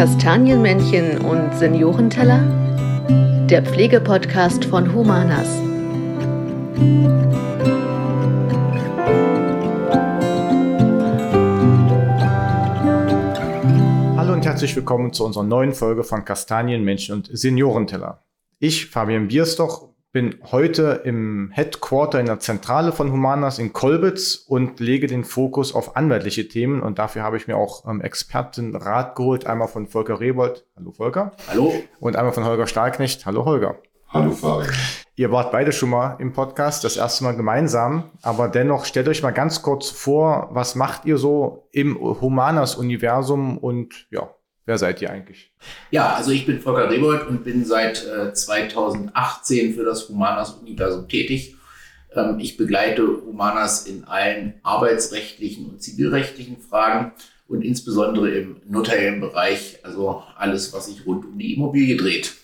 Kastanienmännchen und Seniorenteller? Der Pflegepodcast von Humanas. Hallo und herzlich willkommen zu unserer neuen Folge von Kastanienmännchen und Seniorenteller. Ich, Fabian Bierstoch, bin heute im Headquarter in der Zentrale von Humanas in Kolbitz und lege den Fokus auf anwaltliche Themen. Und dafür habe ich mir auch ähm, Expertenrat geholt. Einmal von Volker Rebold. Hallo Volker. Hallo. Und einmal von Holger Stahlknecht. Hallo Holger. Hallo Fabian. Ihr wart beide schon mal im Podcast, das erste Mal gemeinsam. Aber dennoch stellt euch mal ganz kurz vor, was macht ihr so im Humanas-Universum und ja, Wer seid ihr eigentlich? Ja, also ich bin Volker Rebold und bin seit äh, 2018 für das Humanas-Universum tätig. Ähm, ich begleite Humanas in allen arbeitsrechtlichen und zivilrechtlichen Fragen und insbesondere im notariellen Bereich, also alles, was sich rund um die Immobilie dreht.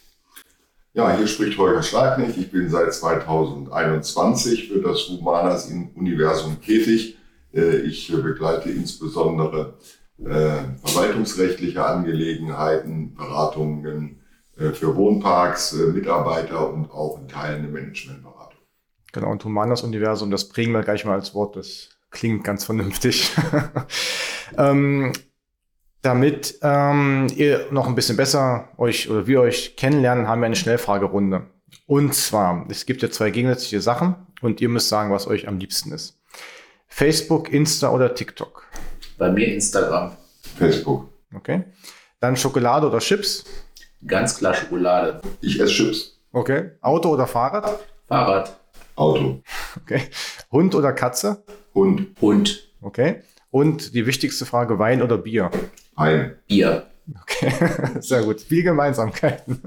Ja, hier spricht Holger Schleibnig. Ich bin seit 2021 für das Humanas Universum tätig. Äh, ich begleite insbesondere äh, verwaltungsrechtliche Angelegenheiten, Beratungen äh, für Wohnparks, äh, Mitarbeiter und auch in Teilen eine Managementberatung. Genau, und Humanas Universum, das bringen wir gleich mal als Wort, das klingt ganz vernünftig. ähm, damit ähm, ihr noch ein bisschen besser euch oder wir euch kennenlernen, haben wir eine Schnellfragerunde. Und zwar, es gibt ja zwei gegensätzliche Sachen und ihr müsst sagen, was euch am liebsten ist. Facebook, Insta oder TikTok? Bei mir Instagram. Facebook. Okay. Dann Schokolade oder Chips? Ganz klar Schokolade. Ich esse Chips. Okay. Auto oder Fahrrad? Fahrrad. Auto. Okay. Hund oder Katze? Hund. Hund. Okay. Und die wichtigste Frage, Wein oder Bier? Wein. Bier. Okay, sehr gut. Viel Gemeinsamkeiten.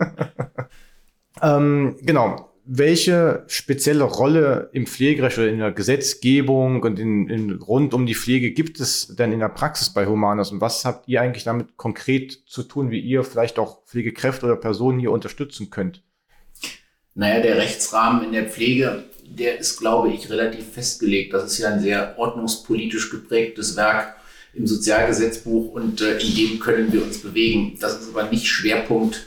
ähm, genau welche spezielle Rolle im Pflegerecht oder in der Gesetzgebung und in, in, rund um die Pflege gibt es denn in der Praxis bei Humanas und was habt ihr eigentlich damit konkret zu tun, wie ihr vielleicht auch Pflegekräfte oder Personen hier unterstützen könnt? Naja, der Rechtsrahmen in der Pflege, der ist, glaube ich, relativ festgelegt. Das ist ja ein sehr ordnungspolitisch geprägtes Werk im Sozialgesetzbuch und äh, in dem können wir uns bewegen. Das ist aber nicht Schwerpunkt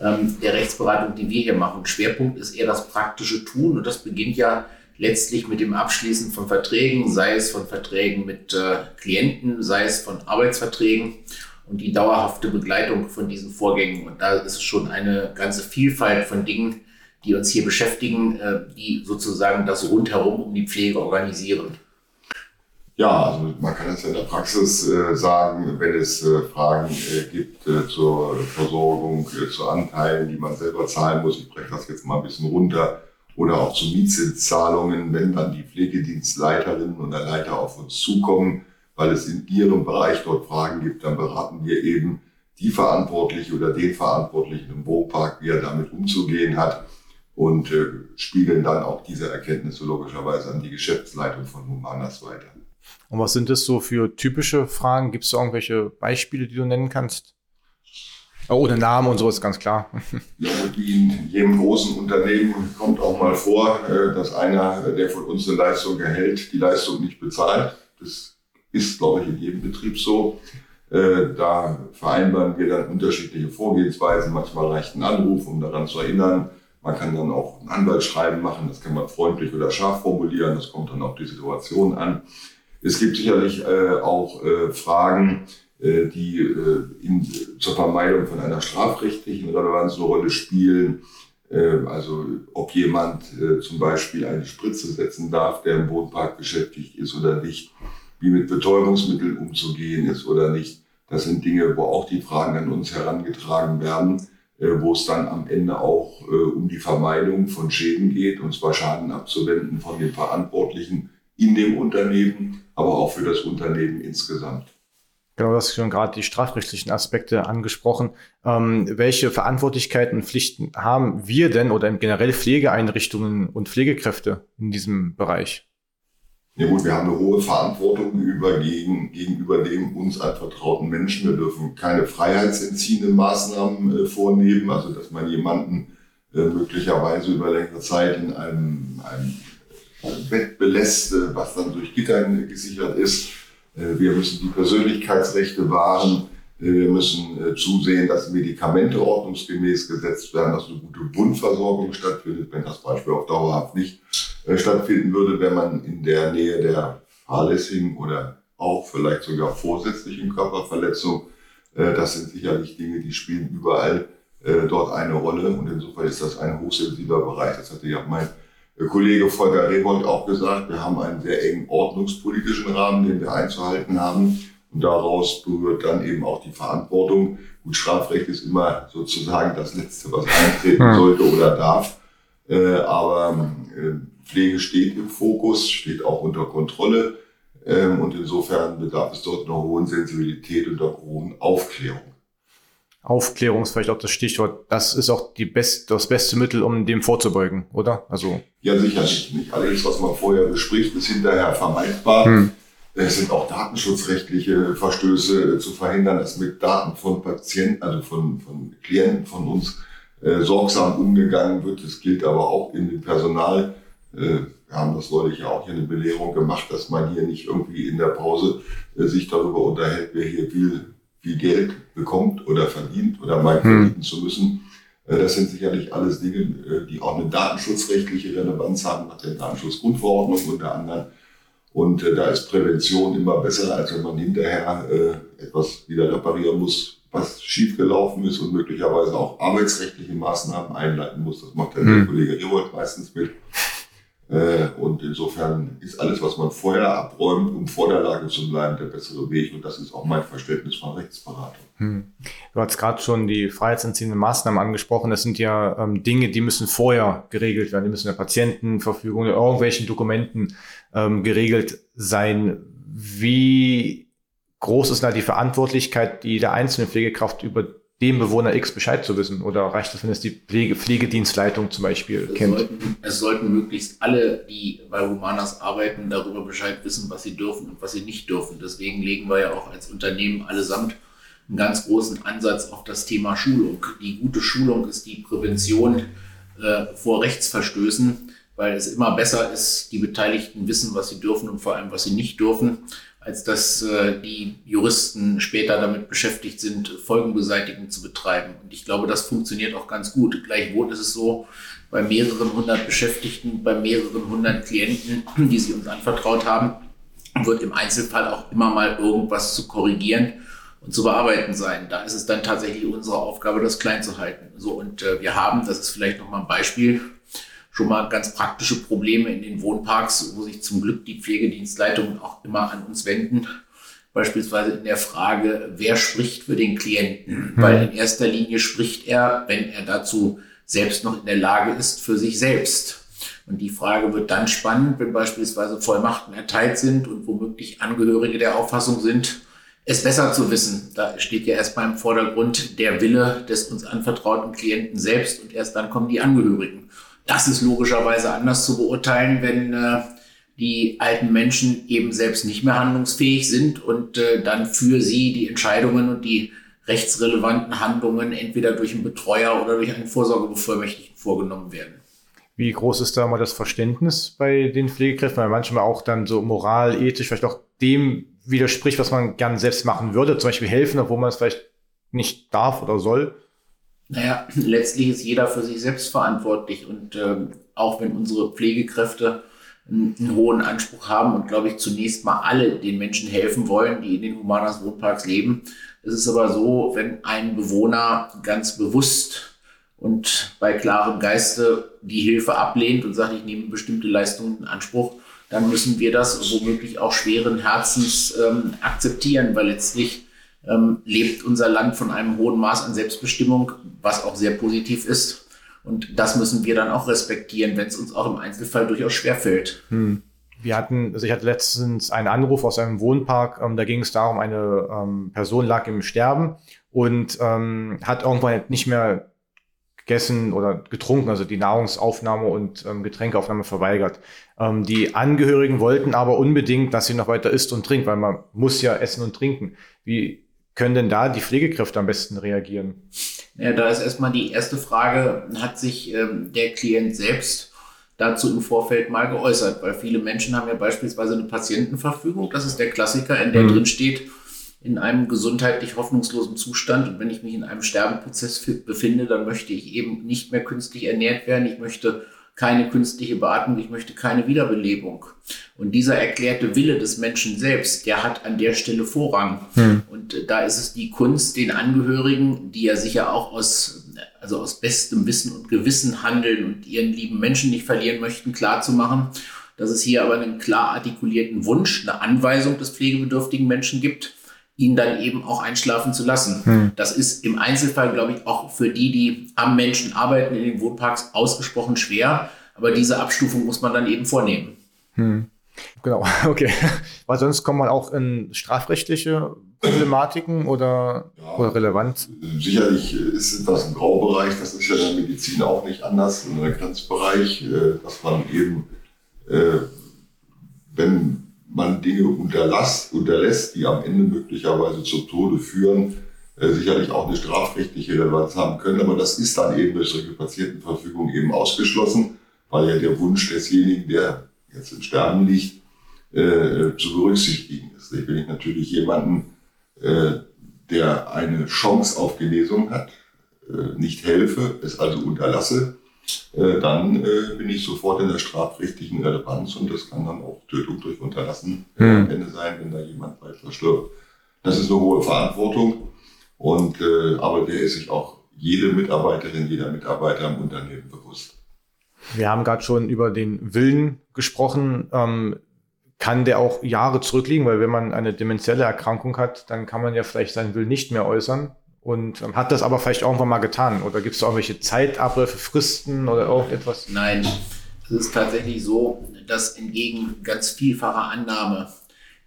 ähm, der Rechtsberatung, die wir hier machen. Schwerpunkt ist eher das praktische Tun und das beginnt ja letztlich mit dem Abschließen von Verträgen, sei es von Verträgen mit äh, Klienten, sei es von Arbeitsverträgen und die dauerhafte Begleitung von diesen Vorgängen. Und da ist schon eine ganze Vielfalt von Dingen, die uns hier beschäftigen, äh, die sozusagen das rundherum um die Pflege organisieren. Ja, also man kann es in der Praxis äh, sagen, wenn es äh, Fragen äh, gibt äh, zur Versorgung, äh, zu Anteilen, die man selber zahlen muss. Ich breche das jetzt mal ein bisschen runter. Oder auch zu Mietzinszahlungen, wenn dann die Pflegedienstleiterinnen und der Leiter auf uns zukommen, weil es in ihrem Bereich dort Fragen gibt, dann beraten wir eben die Verantwortliche oder den Verantwortlichen im Wohnpark, wie er damit umzugehen hat und äh, spiegeln dann auch diese Erkenntnisse logischerweise an die Geschäftsleitung von Humanas weiter. Und was sind das so für typische Fragen? Gibt es irgendwelche Beispiele, die du nennen kannst? Oh, ohne Namen und sowas, ganz klar. Ja, wie in jedem großen Unternehmen kommt auch mal vor, äh, dass einer, der von uns eine Leistung erhält, die Leistung nicht bezahlt. Das ist, glaube ich, in jedem Betrieb so. Äh, da vereinbaren wir dann unterschiedliche Vorgehensweisen. Manchmal reicht ein Anruf, um daran zu erinnern. Man kann dann auch ein Anwaltsschreiben machen. Das kann man freundlich oder scharf formulieren. Das kommt dann auf die Situation an. Es gibt sicherlich äh, auch äh, Fragen, äh, die äh, in, zur Vermeidung von einer strafrechtlichen Relevanz eine Rolle spielen. Äh, also ob jemand äh, zum Beispiel eine Spritze setzen darf, der im Wohnpark beschäftigt ist oder nicht, wie mit Betäubungsmitteln umzugehen ist oder nicht. Das sind Dinge, wo auch die Fragen an uns herangetragen werden, wo es dann am Ende auch um die Vermeidung von Schäden geht, und zwar Schaden abzuwenden von den Verantwortlichen in dem Unternehmen, aber auch für das Unternehmen insgesamt. Genau, du hast schon gerade die strafrechtlichen Aspekte angesprochen. Ähm, welche Verantwortlichkeiten und Pflichten haben wir denn oder generell Pflegeeinrichtungen und Pflegekräfte in diesem Bereich? Ja gut, wir haben eine hohe Verantwortung über, gegen, gegenüber dem uns anvertrauten Menschen. Wir dürfen keine freiheitsentziehenden Maßnahmen äh, vornehmen, also dass man jemanden äh, möglicherweise über längere Zeit in einem, einem Bett belässt, was dann durch Gittern gesichert ist. Äh, wir müssen die Persönlichkeitsrechte wahren. Wir müssen zusehen, dass Medikamente ordnungsgemäß gesetzt werden, dass eine gute Wundversorgung stattfindet, wenn das Beispiel auch dauerhaft nicht stattfinden würde, wenn man in der Nähe der fahrlässigen oder auch vielleicht sogar vorsätzlichen Körperverletzung. Das sind sicherlich Dinge, die spielen überall dort eine Rolle und insofern ist das ein hochsensibler Bereich. Das hatte ja mein Kollege Volker Rebold auch gesagt. Wir haben einen sehr engen ordnungspolitischen Rahmen, den wir einzuhalten haben. Und daraus berührt dann eben auch die Verantwortung. Gut, Strafrecht ist immer sozusagen das Letzte, was eintreten sollte oder darf. aber Pflege steht im Fokus, steht auch unter Kontrolle. Ähm, und insofern bedarf es dort einer hohen Sensibilität und einer hohen Aufklärung. Aufklärung ist vielleicht auch das Stichwort. Das ist auch die best, das beste Mittel, um dem vorzubeugen, oder? Also ja, sicherlich. Nicht alles, was man vorher bespricht, ist hinterher vermeidbar. Hm. Es sind auch datenschutzrechtliche Verstöße zu verhindern, dass mit Daten von Patienten, also von, von Klienten von uns äh, sorgsam umgegangen wird. Das gilt aber auch in dem Personal. Äh, wir haben das neulich ja auch hier eine Belehrung gemacht, dass man hier nicht irgendwie in der Pause äh, sich darüber unterhält, wer hier viel, viel Geld bekommt oder verdient oder meint, hm. verdienen zu müssen. Äh, das sind sicherlich alles Dinge, die auch eine datenschutzrechtliche Relevanz haben, nach der Datenschutzgrundverordnung unter anderem. Und da ist Prävention immer besser, als wenn man hinterher etwas wieder reparieren muss, was schiefgelaufen ist und möglicherweise auch arbeitsrechtliche Maßnahmen einleiten muss. Das macht ja hm. der Kollege Erold meistens mit. Äh, und insofern ist alles, was man vorher abräumt, um vor der Lage zu bleiben, der bessere Weg. Und das ist auch mein Verständnis von Rechtsberatung. Hm. Du hast gerade schon die freiheitsentziehenden Maßnahmen angesprochen. Das sind ja ähm, Dinge, die müssen vorher geregelt werden. Die müssen in der Patientenverfügung oder irgendwelchen Dokumenten ähm, geregelt sein. Wie groß ist da die Verantwortlichkeit, die der einzelne Pflegekraft über dem Bewohner X Bescheid zu wissen? Oder reicht es, wenn es die Pflege, Pflegedienstleitung zum Beispiel es kennt? Sollten, es sollten möglichst alle, die bei Humanas arbeiten, darüber Bescheid wissen, was sie dürfen und was sie nicht dürfen. Deswegen legen wir ja auch als Unternehmen allesamt einen ganz großen Ansatz auf das Thema Schulung. Die gute Schulung ist die Prävention äh, vor Rechtsverstößen, weil es immer besser ist, die Beteiligten wissen, was sie dürfen und vor allem, was sie nicht dürfen als dass äh, die Juristen später damit beschäftigt sind, Folgenbeseitigung zu betreiben. Und ich glaube, das funktioniert auch ganz gut. Gleichwohl ist es so, bei mehreren hundert Beschäftigten, bei mehreren hundert Klienten, die sie uns anvertraut haben, wird im Einzelfall auch immer mal irgendwas zu korrigieren und zu bearbeiten sein. Da ist es dann tatsächlich unsere Aufgabe, das klein zu halten. So, und äh, wir haben, das ist vielleicht nochmal ein Beispiel, schon mal ganz praktische Probleme in den Wohnparks, wo sich zum Glück die Pflegedienstleitungen auch immer an uns wenden. Beispielsweise in der Frage, wer spricht für den Klienten? Mhm. Weil in erster Linie spricht er, wenn er dazu selbst noch in der Lage ist, für sich selbst. Und die Frage wird dann spannend, wenn beispielsweise Vollmachten erteilt sind und womöglich Angehörige der Auffassung sind, es besser zu wissen. Da steht ja erstmal im Vordergrund der Wille des uns anvertrauten Klienten selbst und erst dann kommen die Angehörigen. Das ist logischerweise anders zu beurteilen, wenn äh, die alten Menschen eben selbst nicht mehr handlungsfähig sind und äh, dann für sie die Entscheidungen und die rechtsrelevanten Handlungen entweder durch einen Betreuer oder durch einen Vorsorgebevollmächtigten vorgenommen werden. Wie groß ist da mal das Verständnis bei den Pflegekräften, weil manchmal auch dann so moral, ethisch vielleicht auch dem widerspricht, was man gern selbst machen würde, zum Beispiel helfen, obwohl man es vielleicht nicht darf oder soll? Naja, letztlich ist jeder für sich selbst verantwortlich und ähm, auch wenn unsere Pflegekräfte einen, hohen Anspruch haben und glaube ich zunächst mal alle den Menschen helfen wollen, die in den Humanas Wohnparks leben, ist es aber so, wenn ein Bewohner ganz bewusst und bei klarem Geiste die Hilfe ablehnt und sagt, ich nehme bestimmte Leistungen in Anspruch, dann müssen wir das womöglich auch schweren Herzens ähm, akzeptieren, weil letztlich ähm, lebt unser Land von einem hohen Maß an Selbstbestimmung, was auch sehr positiv ist. Und das müssen wir dann auch respektieren, wenn es uns auch im Einzelfall durchaus schwerfällt. Hm. Wir hatten, also ich hatte letztens einen Anruf aus einem Wohnpark, ähm, da ging es darum, eine ähm, Person lag im Sterben und ähm, hat irgendwann nicht mehr gegessen oder getrunken, also die Nahrungsaufnahme und ähm, Getränkeaufnahme verweigert. Ähm, die Angehörigen wollten aber unbedingt, dass sie noch weiter isst und trinkt, weil man muss ja essen und trinken. Wie können denn da die Pflegekräfte am besten reagieren? Ja, da ist erstmal die erste Frage, hat sich ähm, der Klient selbst dazu im Vorfeld mal geäußert? Weil viele Menschen haben ja beispielsweise eine Patientenverfügung, das ist der Klassiker, in der mhm. drin steht, in einem gesundheitlich hoffnungslosen Zustand. Und wenn ich mich in einem Sterbeprozess befinde, dann möchte ich eben nicht mehr künstlich ernährt werden. Ich möchte keine künstliche Beatmung, ich möchte keine Wiederbelebung. Und dieser erklärte Wille des Menschen selbst, der hat an der Stelle Vorrang. Hm. Und äh, da ist es die Kunst, den Angehörigen, die ja sicher auch aus, also aus bestem Wissen und Gewissen handeln und ihren lieben Menschen nicht verlieren möchten, klarzumachen, dass es hier aber einen klar artikulierten Wunsch, eine Anweisung des pflegebedürftigen Menschen gibt, ihn dann eben auch einschlafen zu lassen. Hm. Das ist im Einzelfall, glaube ich, auch für die, die am Menschen arbeiten in den Wohnparks, ausgesprochen schwer. Aber diese Abstufung muss man dann eben vornehmen. Hm. Genau, okay. Weil sonst kommt man auch in strafrechtliche Problematiken oder, ja, oder relevant? Sicherlich ist das ein Graubereich, das ist ja in der Medizin auch nicht anders, in einem Grenzbereich, äh, dass man eben, äh, wenn man Dinge unterlässt, unterlässt, die am Ende möglicherweise zum Tode führen, äh, sicherlich auch eine strafrechtliche Relevanz haben können. Aber das ist dann eben durch solche Patientenverfügung eben ausgeschlossen, weil ja der Wunsch desjenigen, der jetzt im Sterben liegt, äh, zu berücksichtigen ist. Wenn ich natürlich jemanden, äh, der eine Chance auf Genesung hat, äh, nicht helfe, es also unterlasse, äh, dann äh, bin ich sofort in der strafrechtlichen Relevanz und das kann dann auch Tötung durch Unterlassen hm. am Ende sein, wenn da jemand weit verstirbt. Das ist eine hohe Verantwortung und äh, aber der ist sich auch jede Mitarbeiterin, jeder Mitarbeiter im Unternehmen bewusst. Wir haben gerade schon über den Willen gesprochen. Ähm, kann der auch Jahre zurückliegen, weil wenn man eine demenzielle Erkrankung hat, dann kann man ja vielleicht seinen Willen nicht mehr äußern und ähm, hat das aber vielleicht irgendwann mal getan? Oder gibt es da irgendwelche Zeitabläufe, Fristen oder irgendetwas? Nein, es ist tatsächlich so, dass entgegen ganz vielfacher Annahme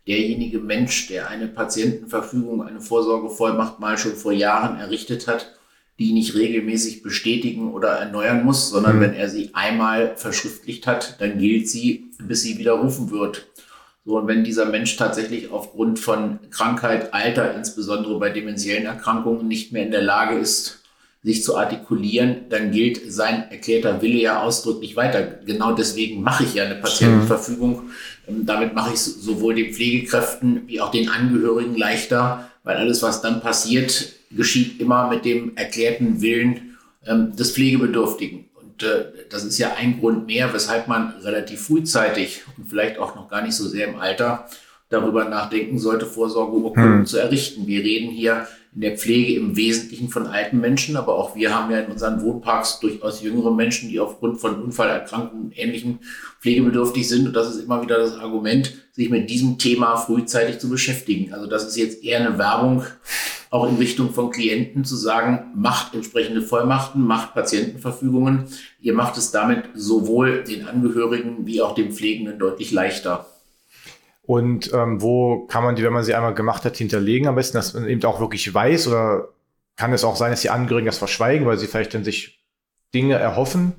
derjenige Mensch, der eine Patientenverfügung, eine Vorsorgevollmacht mal schon vor Jahren errichtet hat, die nicht regelmäßig bestätigen oder erneuern muss, sondern mhm. wenn er sie einmal verschriftlicht hat, dann gilt sie, bis sie widerrufen wird. So, und wenn dieser Mensch tatsächlich aufgrund von Krankheit, Alter, insbesondere bei dementiellen Erkrankungen, nicht mehr in der Lage ist, sich zu artikulieren, dann gilt sein erklärter Wille ja ausdrücklich weiter. Genau deswegen mache ich ja eine Patientenverfügung. Mhm. Damit mache ich sowohl den Pflegekräften wie auch den Angehörigen leichter, weil alles, was dann passiert, geschieht immer mit dem erklärten Willen ähm, des Pflegebedürftigen. Und äh, das ist ja ein Grund mehr, weshalb man relativ frühzeitig und vielleicht auch noch gar nicht so sehr im Alter darüber nachdenken sollte, Vorsorgeurkunden hm. zu errichten. Wir reden hier in der Pflege im Wesentlichen von alten Menschen, aber auch wir haben ja in unseren Wohnparks durchaus jüngere Menschen, die aufgrund von Unfallerkrankungen und Ähnlichem pflegebedürftig sind. Und das ist immer wieder das Argument, sich mit diesem Thema frühzeitig zu beschäftigen. Also das ist jetzt eher eine Werbung auch in Richtung von Klienten zu sagen, macht entsprechende Vollmachten, macht Patientenverfügungen. Ihr macht es damit sowohl den Angehörigen wie auch dem Pflegenden deutlich leichter. Und ähm, wo kann man die, wenn man sie einmal gemacht hat, hinterlegen am besten, dass man eben auch wirklich weiß oder kann es auch sein, dass die Angehörigen das verschweigen, weil sie vielleicht dann sich Dinge erhoffen?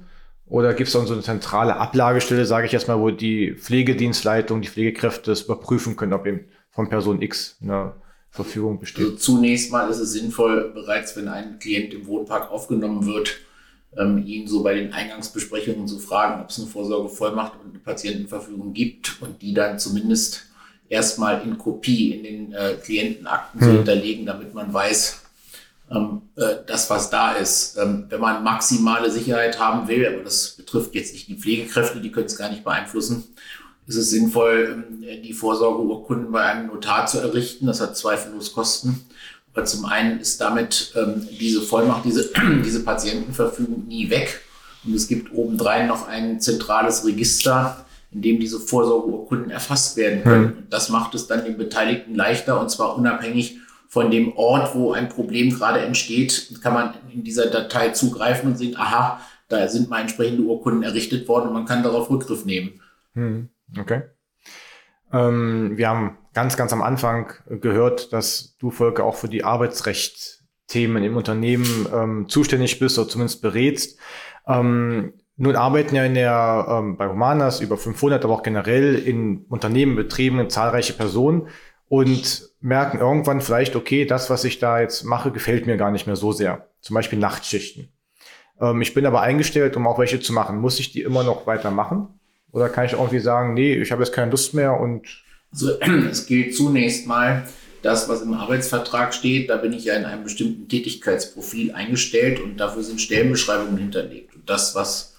Oder gibt es dann so eine zentrale Ablagestelle, sage ich jetzt mal, wo die Pflegedienstleitung, die Pflegekräfte es überprüfen können, ob eben von Person X eine Verfügung besteht? Also zunächst mal ist es sinnvoll, bereits wenn ein Klient im Wohnpark aufgenommen wird, ähm, ihn so bei den Eingangsbesprechungen zu fragen, ob es eine Vorsorgevollmacht und eine Patientenverfügung gibt und die dann zumindest erstmal in Kopie in den äh, Klientenakten hm. zu hinterlegen, damit man weiß, ähm, äh, das, was da ist. Ähm, wenn man maximale Sicherheit haben will, aber das betrifft jetzt nicht die Pflegekräfte, die können es gar nicht beeinflussen, ist es sinnvoll, ähm, die Vorsorgeurkunden bei einem Notar zu errichten. Das hat zweifellos Kosten. Aber zum einen ist damit ähm, diese Vollmacht, diese, diese Patientenverfügung nie weg. Und es gibt obendrein noch ein zentrales Register, in dem diese Vorsorgeurkunden erfasst werden können. Hm. Und das macht es dann den Beteiligten leichter und zwar unabhängig von dem Ort, wo ein Problem gerade entsteht, kann man in dieser Datei zugreifen und sehen, aha, da sind mal entsprechende Urkunden errichtet worden und man kann darauf Rückgriff nehmen. Hm. Okay. Ähm, wir haben ganz, ganz am Anfang gehört, dass du, Volker, auch für die Arbeitsrechtsthemen im Unternehmen ähm, zuständig bist oder zumindest berätst. Ähm, nun arbeiten ja in der, ähm, bei Humanas über 500, aber auch generell in Unternehmen, Betrieben zahlreiche Personen und merken irgendwann vielleicht, okay, das, was ich da jetzt mache, gefällt mir gar nicht mehr so sehr. Zum Beispiel Nachtschichten. Ähm, ich bin aber eingestellt, um auch welche zu machen. Muss ich die immer noch weitermachen? Oder kann ich irgendwie sagen, nee, ich habe jetzt keine Lust mehr und. Also, es gilt zunächst mal, das, was im Arbeitsvertrag steht, da bin ich ja in einem bestimmten Tätigkeitsprofil eingestellt und dafür sind Stellenbeschreibungen hinterlegt. Und das, was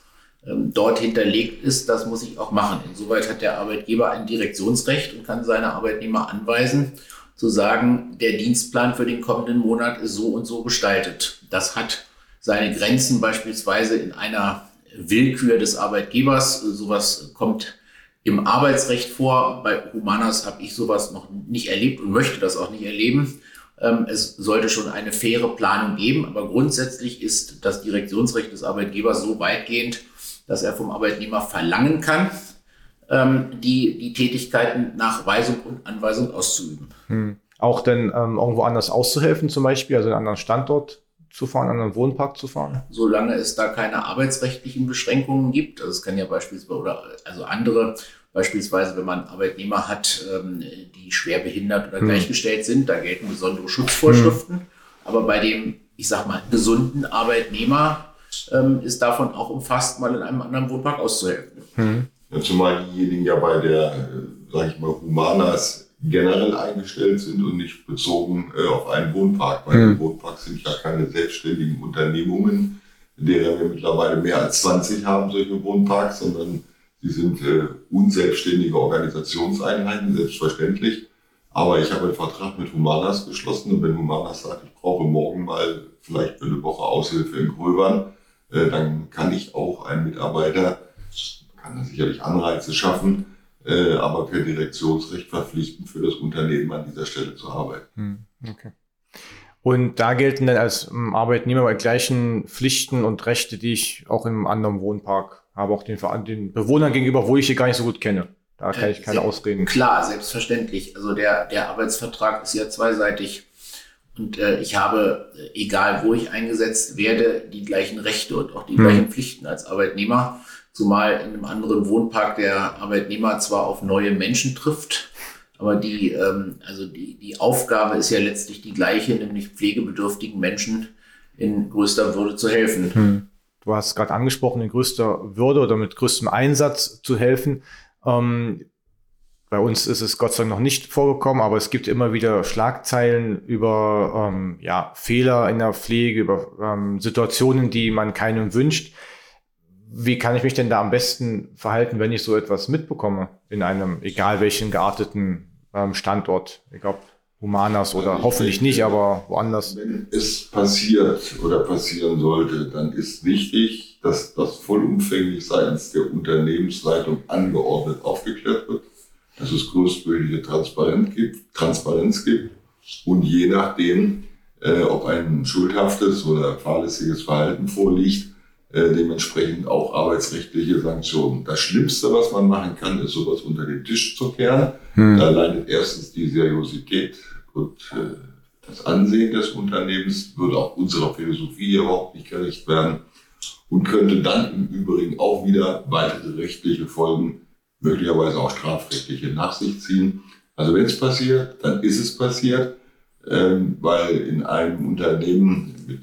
ähm, dort hinterlegt ist, das muss ich auch machen. Insoweit hat der Arbeitgeber ein Direktionsrecht und kann seine Arbeitnehmer anweisen, zu sagen, der Dienstplan für den kommenden Monat ist so und so gestaltet. Das hat seine Grenzen beispielsweise in einer Willkür des Arbeitgebers. Sowas kommt im Arbeitsrecht vor. Bei Humanas habe ich sowas noch nicht erlebt und möchte das auch nicht erleben. Ähm, es sollte schon eine faire Planung geben, aber grundsätzlich ist das Direktionsrecht des Arbeitgebers so weitgehend, dass er vom Arbeitnehmer verlangen kann, ähm, die, die Tätigkeiten nach Weisung und Anweisung auszuüben. Hm. Auch denn ähm, irgendwo anders auszuhelfen, zum Beispiel, also einen anderen Standort zu fahren, einen anderen Wohnpark zu fahren? Solange es da keine arbeitsrechtlichen Beschränkungen gibt, also es kann ja beispielsweise, oder also andere, beispielsweise wenn man Arbeitnehmer hat, ähm, die schwer behindert oder hm. gleichgestellt sind, da gelten besondere Schutzvorschriften. Hm. Aber bei dem, ich sag mal, gesunden Arbeitnehmer ähm, ist davon auch umfasst, mal in einem anderen Wohnpark auszuhelfen. Hm. Ja, zumal diejenigen ja bei der, äh, sage ich mal, Humanas generell eingestellt sind und nicht bezogen äh, auf einen Wohnpark, weil mhm. Wohnparks sind ja keine selbstständigen Unternehmungen, derer wir mittlerweile mehr als 20 haben, solche Wohnparks, sondern sie sind äh, unselbstständige Organisationseinheiten, selbstverständlich. Aber ich habe einen Vertrag mit Humanas geschlossen und wenn Humanas sagt, ich brauche morgen mal vielleicht für eine Woche Aushilfe in Gröbern, äh, dann kann ich auch einen Mitarbeiter, kann da sicherlich Anreize schaffen, äh, aber per Direktionsrecht verpflichten, für das Unternehmen an dieser Stelle zu arbeiten. Hm, okay. Und da gelten dann als ähm, Arbeitnehmer die gleichen Pflichten und Rechte, die ich auch im anderen Wohnpark habe, auch den, den Bewohnern gegenüber, wo ich sie gar nicht so gut kenne. Da kann ich keine Ausreden. Klar, selbstverständlich. Also der, der Arbeitsvertrag ist ja zweiseitig. Und äh, ich habe, äh, egal wo ich eingesetzt werde, die gleichen Rechte und auch die hm. gleichen Pflichten als Arbeitnehmer. Zumal in einem anderen Wohnpark der Arbeitnehmer zwar auf neue Menschen trifft, aber die, ähm, also die, die Aufgabe ist ja letztlich die gleiche, nämlich pflegebedürftigen Menschen in größter Würde zu helfen. Hm. Du hast gerade angesprochen, in größter Würde oder mit größtem Einsatz zu helfen. Ähm, bei uns ist es Gott sei Dank noch nicht vorgekommen, aber es gibt immer wieder Schlagzeilen über ähm, ja, Fehler in der Pflege, über ähm, Situationen, die man keinem wünscht wie kann ich mich denn da am besten verhalten, wenn ich so etwas mitbekomme in einem, egal welchen gearteten ähm, Standort? Ich glaube, Humanas oder also hoffentlich denke, nicht, aber woanders. Wenn es passiert oder passieren sollte, dann ist wichtig, dass das vollumfänglich seitens der Unternehmensleitung angeordnet aufgeklärt wird, dass es größtmögliche Transparenz gibt, Transparenz gibt und je nachdem, äh, ob ein schuldhaftes oder fahrlässiges Verhalten vorliegt, äh, dementsprechend auch arbeitsrechtliche Sanktionen. Das Schlimmste, was man machen kann, ist sowas unter den Tisch zu kehren. Hm. Da leidet erstens die Seriosität und äh, das Ansehen des Unternehmens, würde auch unserer Philosophie überhaupt nicht gerecht werden und könnte dann im Übrigen auch wieder weitere rechtliche Folgen, möglicherweise auch strafrechtliche nach sich ziehen. Also wenn es passiert, dann ist es passiert, ähm, weil in einem Unternehmen mit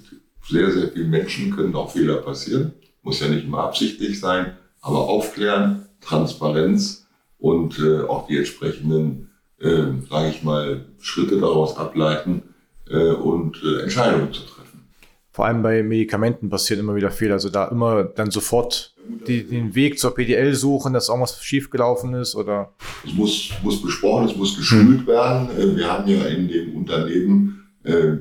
sehr, sehr vielen Menschen können auch Fehler passieren. Muss ja nicht immer absichtlich sein, aber aufklären, Transparenz und äh, auch die entsprechenden, äh, sage ich mal, Schritte daraus ableiten äh, und äh, Entscheidungen zu treffen. Vor allem bei Medikamenten passieren immer wieder Fehler. Also da immer dann sofort die, den Weg zur PDL suchen, dass irgendwas schiefgelaufen ist oder? Es muss, muss besprochen, es muss geschult werden. Äh, wir haben ja in dem Unternehmen äh,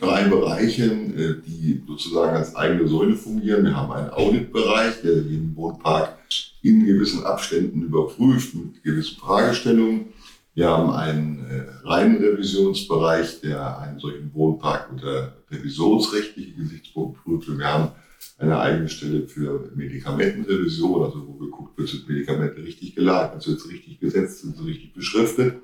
drei Bereiche, äh, die sozusagen als eigene Säule fungieren. Wir haben einen Auditbereich, der jeden Wohnpark in gewissen Abständen überprüft mit gewissen Fragestellungen. Wir haben einen äh, reinen Revisionsbereich, der einen solchen Wohnpark unter revisionsrechtliche Gesichtspunkte prüft. Wir haben eine eigene Stelle für Medikamentenrevision, also wo geguckt wird, sind Medikamente richtig gelagert, sind sie richtig gesetzt, sind sie richtig beschriftet.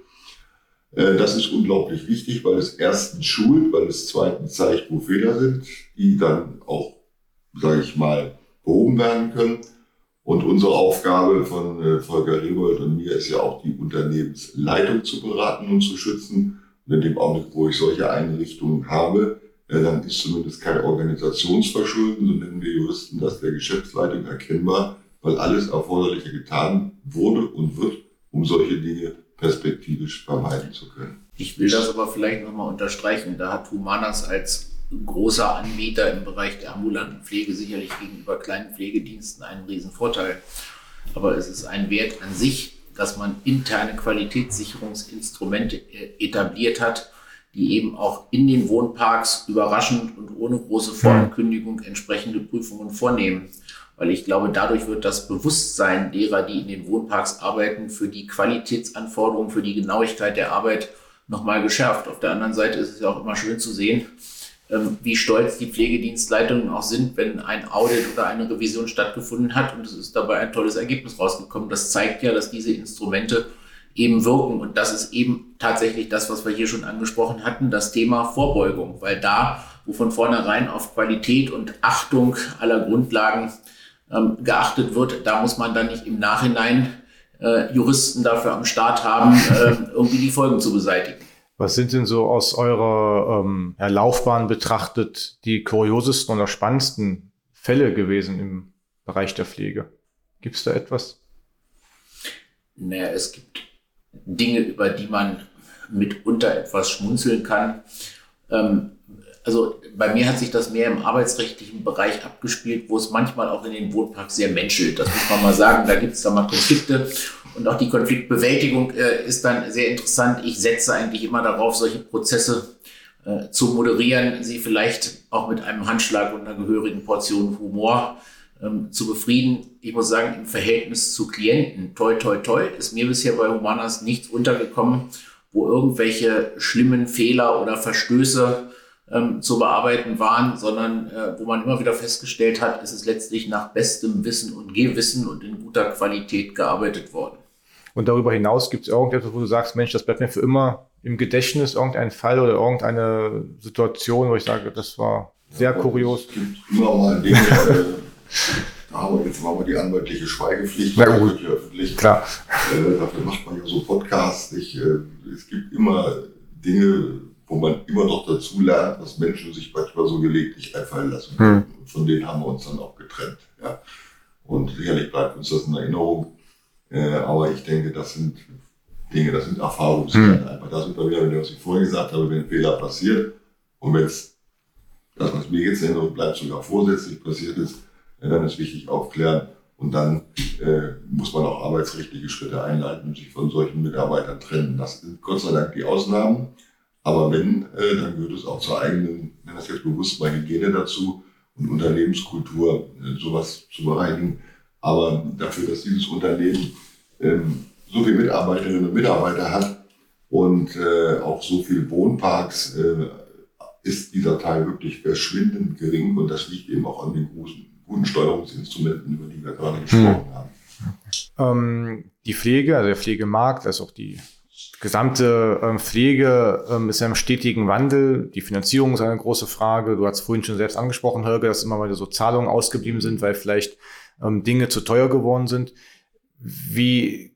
Äh, das ist unglaublich wichtig, weil es erstens schult, weil es zweitens zeigt, wo Fehler sind, die dann auch, sage ich mal, behoben werden können. Und unsere Aufgabe von äh, Volker Ringgold und mir ist ja auch, die Unternehmensleitung zu beraten und zu schützen. Und in dem Augenblick, wo ich solche Einrichtungen habe, äh, dann ist zumindest kein Organisationsverschulden, so nennen wir Juristen das der Geschäftsleitung erkennbar, weil alles Erforderliche getan wurde und wird, um solche Dinge perspektivisch vermeiden zu können. Ich will das aber vielleicht nochmal unterstreichen. Da hat Humanas als großer Anbieter im Bereich der ambulanten Pflege sicherlich gegenüber kleinen Pflegediensten einen riesen Vorteil. Aber es ist ein Wert an sich, dass man interne Qualitätssicherungsinstrumente äh, etabliert hat, die eben auch in den Wohnparks überraschend und ohne große Vorankündigung entsprechende Prüfungen vornehmen. Weil ich glaube, dadurch wird das Bewusstsein derer, die in den Wohnparks arbeiten, für die Qualitätsanforderungen, für die Genauigkeit der Arbeit nochmal geschärft. Auf der anderen Seite ist es ja auch immer schön zu sehen, ähm, wie stolz die Pflegedienstleitungen auch sind, wenn ein Audit oder eine Revision stattgefunden hat und es ist dabei ein tolles Ergebnis rausgekommen. Das zeigt ja, dass diese Instrumente eben wirken und das ist eben tatsächlich das, was wir hier schon angesprochen hatten, das Thema Vorbeugung, weil da, wo von vornherein auf Qualität und Achtung aller Grundlagen ähm, geachtet wird, da muss man dann nicht im Nachhinein äh, Juristen dafür am Start haben, äh, irgendwie die Folgen zu beseitigen. Was sind denn so aus eurer ähm, Laufbahn betrachtet die kuriosesten oder spannendsten Fälle gewesen im Bereich der Pflege? Gibt es da etwas? Naja, es gibt Dinge, über die man mitunter etwas schmunzeln kann. Ähm, also bei mir hat sich das mehr im arbeitsrechtlichen Bereich abgespielt, wo es manchmal auch in den Wohnparks sehr menschelt. Das muss man mal sagen. Da gibt es da mal Konflikte und auch die Konfliktbewältigung äh, ist dann sehr interessant. Ich setze eigentlich immer darauf, solche Prozesse äh, zu moderieren, sie vielleicht auch mit einem Handschlag und einer gehörigen Portion Humor ähm, zu befrieden. Ich muss sagen, im Verhältnis zu Klienten, toi, toi, toi, ist mir bisher bei Humanas nichts untergekommen, wo irgendwelche schlimmen Fehler oder Verstöße ähm, zu bearbeiten waren, sondern äh, wo man immer wieder festgestellt hat, es ist letztlich nach bestem Wissen und Gewissen und in guter Qualität gearbeitet worden. Und darüber hinaus gibt es irgendetwas, wo du sagst, Mensch, das bleibt mir für immer im Gedächtnis, irgendein Fall oder irgendeine Situation, wo ich sage, das war sehr ja, kurios. Es gibt immer mal Dinge, äh, da haben wir jetzt mal die anwaltliche Schweigepflicht, Na gut. öffentlich. Klar. Äh, dafür macht man ja so Podcasts. Ich, äh, es gibt immer Dinge, wo man immer noch dazu lernt, dass Menschen sich manchmal so gelegentlich einfallen lassen. Hm. Und von denen haben wir uns dann auch getrennt. Ja. Und sicherlich bleibt uns das in Erinnerung. Äh, aber ich denke, das sind Dinge, das sind Erfahrungswerte hm. einfach. Da sind wir wieder, was ich vorhin gesagt habe, wenn ein Fehler passiert und wenn es das, was mir jetzt in Erinnerung bleibt, sogar vorsätzlich passiert ist, dann ist wichtig aufklären und dann äh, muss man auch arbeitsrechtliche Schritte einleiten und sich von solchen Mitarbeitern trennen. Das sind Gott sei Dank die Ausnahmen. Aber wenn, äh, dann gehört es auch zur eigenen, wenn das jetzt bewusst mal Hygiene dazu und Unternehmenskultur, äh, sowas zu bereinigen. Aber dafür, dass dieses Unternehmen ähm, so viele Mitarbeiterinnen und Mitarbeiter hat und äh, auch so viele Wohnparks, äh, ist dieser Teil wirklich verschwindend gering und das liegt eben auch an den großen, guten Steuerungsinstrumenten, über die wir gerade gesprochen hm. haben. Ähm, die Pflege, also der Pflegemarkt, also auch die gesamte ähm, Pflege ähm, ist ja im stetigen Wandel. Die Finanzierung ist eine große Frage. Du hast vorhin schon selbst angesprochen, Helge, dass immer mal so Zahlungen ausgeblieben sind, weil vielleicht ähm, Dinge zu teuer geworden sind. Wie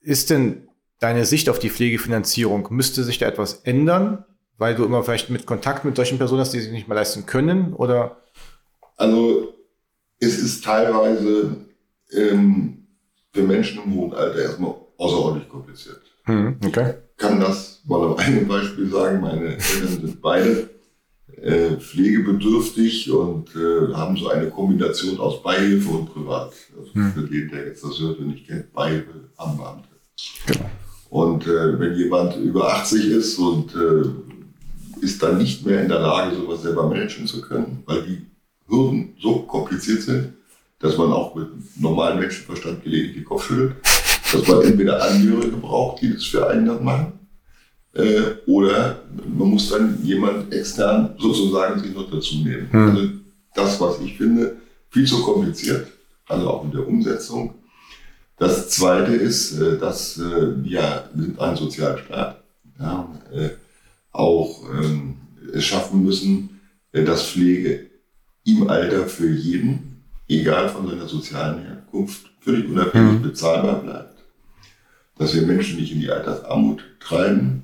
ist denn deine Sicht auf die Pflegefinanzierung? Müsste sich da etwas ändern, weil du immer vielleicht mit Kontakt mit solchen Personen hast, die sich nicht mehr leisten können? Oder? Also es ist teilweise ähm, für Menschen im hohen Alter erstmal außerordentlich kompliziert. Hm, okay. Ich kann das mal am einem Beispiel sagen. Meine Eltern sind beide äh, pflegebedürftig und äh, haben so eine Kombination aus Beihilfe und Privat. Also hm. für den, der jetzt das hört und nicht kennt, Beihilfe am Beamte. Genau. Und äh, wenn jemand über 80 ist und äh, ist dann nicht mehr in der Lage, sowas selber managen zu können, weil die Hürden so kompliziert sind, dass man auch mit normalem Menschenverstand gelegentlich den Kopf schüttelt dass man entweder Angehörige braucht, die das für einen dann machen, äh, oder man muss dann jemand extern sozusagen sich noch dazu nehmen. Hm. Also das, was ich finde, viel zu kompliziert, also auch in der Umsetzung. Das Zweite ist, äh, dass äh, wir sind ein Sozialstaat, ja, äh, auch ähm, es schaffen müssen, äh, dass Pflege im Alter für jeden, egal von seiner sozialen Herkunft, völlig unabhängig hm. bezahlbar bleibt dass wir Menschen nicht in die Altersarmut treiben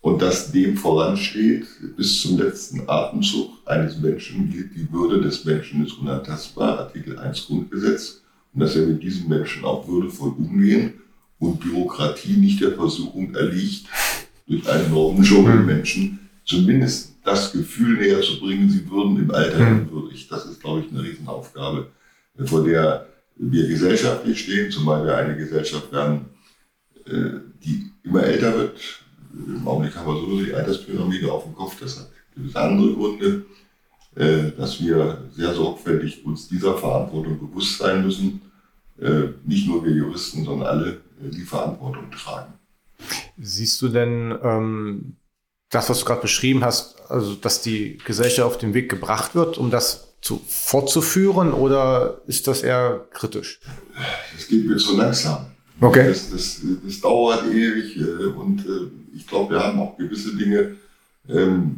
und dass dem voransteht, bis zum letzten Atemzug eines Menschen gilt die Würde des Menschen ist unantastbar, Artikel 1 Grundgesetz, und dass wir mit diesen Menschen auch würdevoll umgehen und Bürokratie nicht der Versuchung erliegt, durch eine Normenshow mhm. Menschen zumindest das Gefühl näher zu bringen, sie würden im Alter mhm. würdig. Das ist, glaube ich, eine Riesenaufgabe, vor der wir gesellschaftlich stehen, zumal wir eine Gesellschaft werden, die immer älter wird. Im Augenblick haben wir sowieso die Alterspyramide auf dem Kopf, das hat gewisse andere Gründe, äh, dass wir sehr sorgfältig uns dieser Verantwortung bewusst sein müssen. Äh, nicht nur wir Juristen, sondern alle die Verantwortung tragen. Siehst du denn ähm, das, was du gerade beschrieben hast, also dass die Gesellschaft auf den Weg gebracht wird, um das zu, fortzuführen, oder ist das eher kritisch? Es geht mir zu langsam. Okay. Das, das, das dauert ewig äh, und äh, ich glaube, wir haben auch gewisse Dinge, ähm,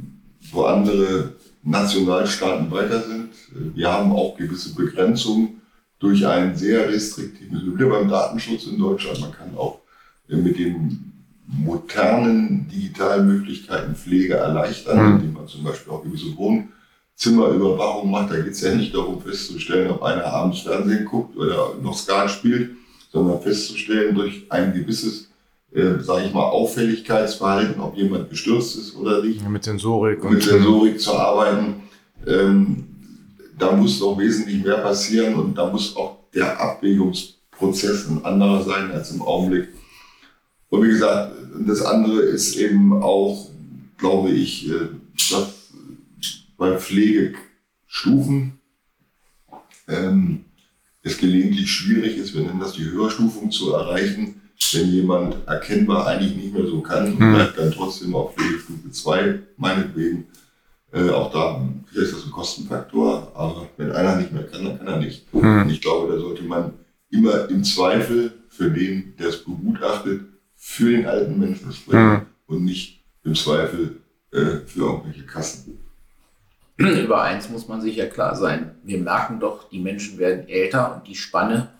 wo andere Nationalstaaten weiter sind. Wir haben auch gewisse Begrenzungen durch einen sehr restriktiven, wir beim Datenschutz in Deutschland, man kann auch äh, mit den modernen digitalen Möglichkeiten Pflege erleichtern, mhm. indem man zum Beispiel auch gewisse Wohnzimmerüberwachung macht. Da geht es ja nicht darum festzustellen, ob einer abends Fernsehen guckt oder noch Skat spielt, sondern festzustellen durch ein gewisses, äh, sage ich mal, Auffälligkeitsverhalten, ob jemand gestürzt ist oder nicht. Ja, mit Sensorik. Mit Sensorik zu arbeiten. Ähm, da muss noch wesentlich mehr passieren und da muss auch der Abwägungsprozess ein anderer sein als im Augenblick. Und wie gesagt, das andere ist eben auch, glaube ich, äh, dass bei Pflegestufen ähm, es gelegentlich schwierig ist, wir nennen das die Höherstufung zu erreichen, wenn jemand erkennbar eigentlich nicht mehr so kann und hm. bleibt dann trotzdem auf Pflegestufe 2, meinetwegen. Äh, auch da ist das ein Kostenfaktor, aber wenn einer nicht mehr kann, dann kann er nicht. Hm. Und ich glaube, da sollte man immer im Zweifel für den, der es begutachtet, für den alten Menschen sprechen mhm. und nicht im Zweifel äh, für irgendwelche Kassen. Über eins muss man sich ja klar sein. Wir merken doch, die Menschen werden älter und die Spanne,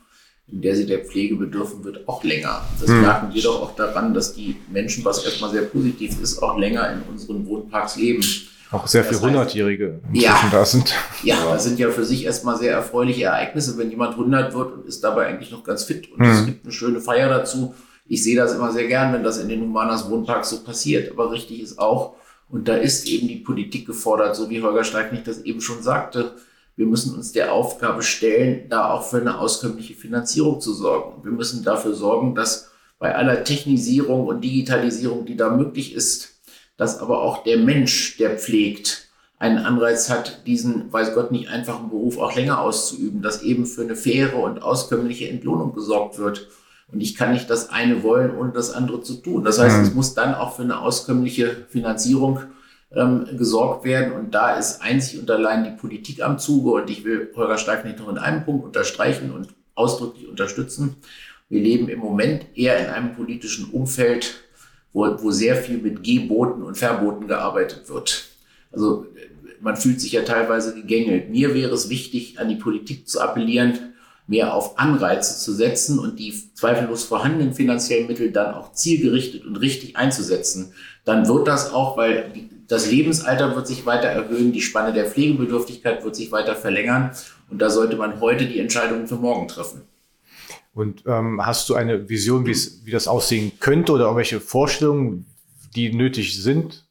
in der sie der Pflege bedürfen, wird auch länger. Das mhm. merken wir doch auch daran, dass die Menschen, was erstmal sehr positiv ist, auch länger in unseren Wohnparks leben. Auch sehr viele Hundertjährige ja, da sind. Ja, das sind ja für sich erstmal sehr erfreuliche Ereignisse, wenn jemand 100 wird und ist dabei eigentlich noch ganz fit und mhm. es gibt eine schöne Feier dazu ich sehe das immer sehr gern, wenn das in den Humanas Wohnparks so passiert. Aber richtig ist auch, und da ist eben die Politik gefordert, so wie Holger Steignig das eben schon sagte, wir müssen uns der Aufgabe stellen, da auch für eine auskömmliche Finanzierung zu sorgen. Wir müssen dafür sorgen, dass bei aller Technisierung und Digitalisierung, die da möglich ist, dass aber auch der Mensch, der pflegt, einen Anreiz hat, diesen, weiß Gott, nicht einfachen Beruf auch länger auszuüben, dass eben für eine faire und auskömmliche Entlohnung gesorgt wird. Und ich kann nicht das eine wollen, ohne das andere zu tun. Das heißt, mhm. es muss dann auch für eine auskömmliche Finanzierung ähm, gesorgt werden. Und da ist einzig und allein die Politik am Zuge. Und ich will Holger Steignecht noch in einem Punkt unterstreichen und ausdrücklich unterstützen. Wir leben im Moment eher in einem politischen Umfeld, wo, wo sehr viel mit Geboten und Verboten gearbeitet wird. Also man fühlt sich ja teilweise gegängelt. Mir wäre es wichtig, an die Politik zu appellieren, mehr auf Anreize zu setzen und die zweifellos vorhandenen finanziellen Mittel dann auch zielgerichtet und richtig einzusetzen, dann wird das auch, weil das Lebensalter wird sich weiter erhöhen, die Spanne der Pflegebedürftigkeit wird sich weiter verlängern und da sollte man heute die Entscheidungen für morgen treffen. Und ähm, hast du eine Vision, wie das aussehen könnte oder irgendwelche Vorstellungen, die nötig sind?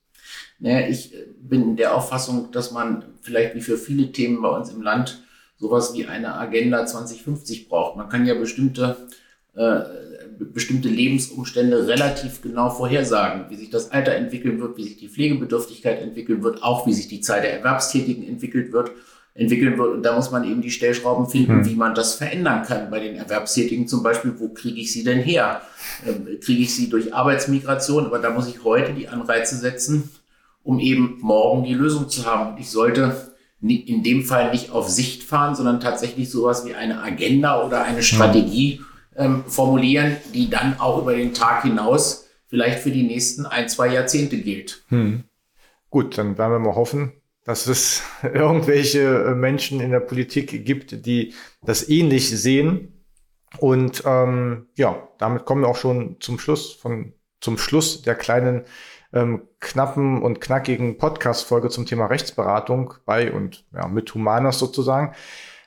Naja, ich bin der Auffassung, dass man vielleicht wie für viele Themen bei uns im Land sowas wie eine Agenda 2050 braucht. Man kann ja bestimmte, äh, bestimmte Lebensumstände relativ genau vorhersagen, wie sich das Alter entwickeln wird, wie sich die Pflegebedürftigkeit entwickeln wird, auch wie sich die Zahl der Erwerbstätigen entwickelt wird entwickeln wird. Und da muss man eben die Stellschrauben finden, mhm. wie man das verändern kann. Bei den Erwerbstätigen zum Beispiel, wo kriege ich sie denn her? Ähm, kriege ich sie durch Arbeitsmigration? Aber da muss ich heute die Anreize setzen, um eben morgen die Lösung zu haben. Und ich sollte in dem Fall nicht auf Sicht fahren, sondern tatsächlich sowas wie eine Agenda oder eine Strategie ähm, formulieren, die dann auch über den Tag hinaus vielleicht für die nächsten ein, zwei Jahrzehnte gilt. Hm. Gut, dann werden wir mal hoffen, dass es irgendwelche äh, Menschen in der Politik gibt, die das ähnlich sehen. Und ähm, ja, damit kommen wir auch schon zum Schluss von zum Schluss der kleinen ähm, knappen und knackigen Podcast-Folge zum Thema Rechtsberatung bei und ja, mit Humanas sozusagen.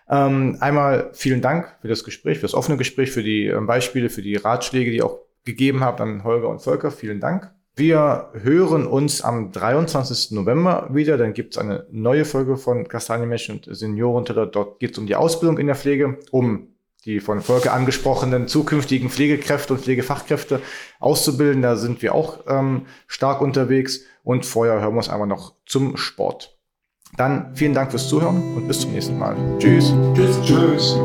Ähm, einmal vielen Dank für das Gespräch, für das offene Gespräch, für die ähm, Beispiele, für die Ratschläge, die ihr auch gegeben habt an Holger und Volker. Vielen Dank. Wir hören uns am 23. November wieder. Dann gibt es eine neue Folge von Kastanienmensch und Seniorenteller. Dort geht es um die Ausbildung in der Pflege, um die von Volker angesprochenen zukünftigen Pflegekräfte und Pflegefachkräfte auszubilden. Da sind wir auch ähm, stark unterwegs. Und vorher hören wir uns einmal noch zum Sport. Dann vielen Dank fürs Zuhören und bis zum nächsten Mal. Tschüss. Tschüss. Tschüss.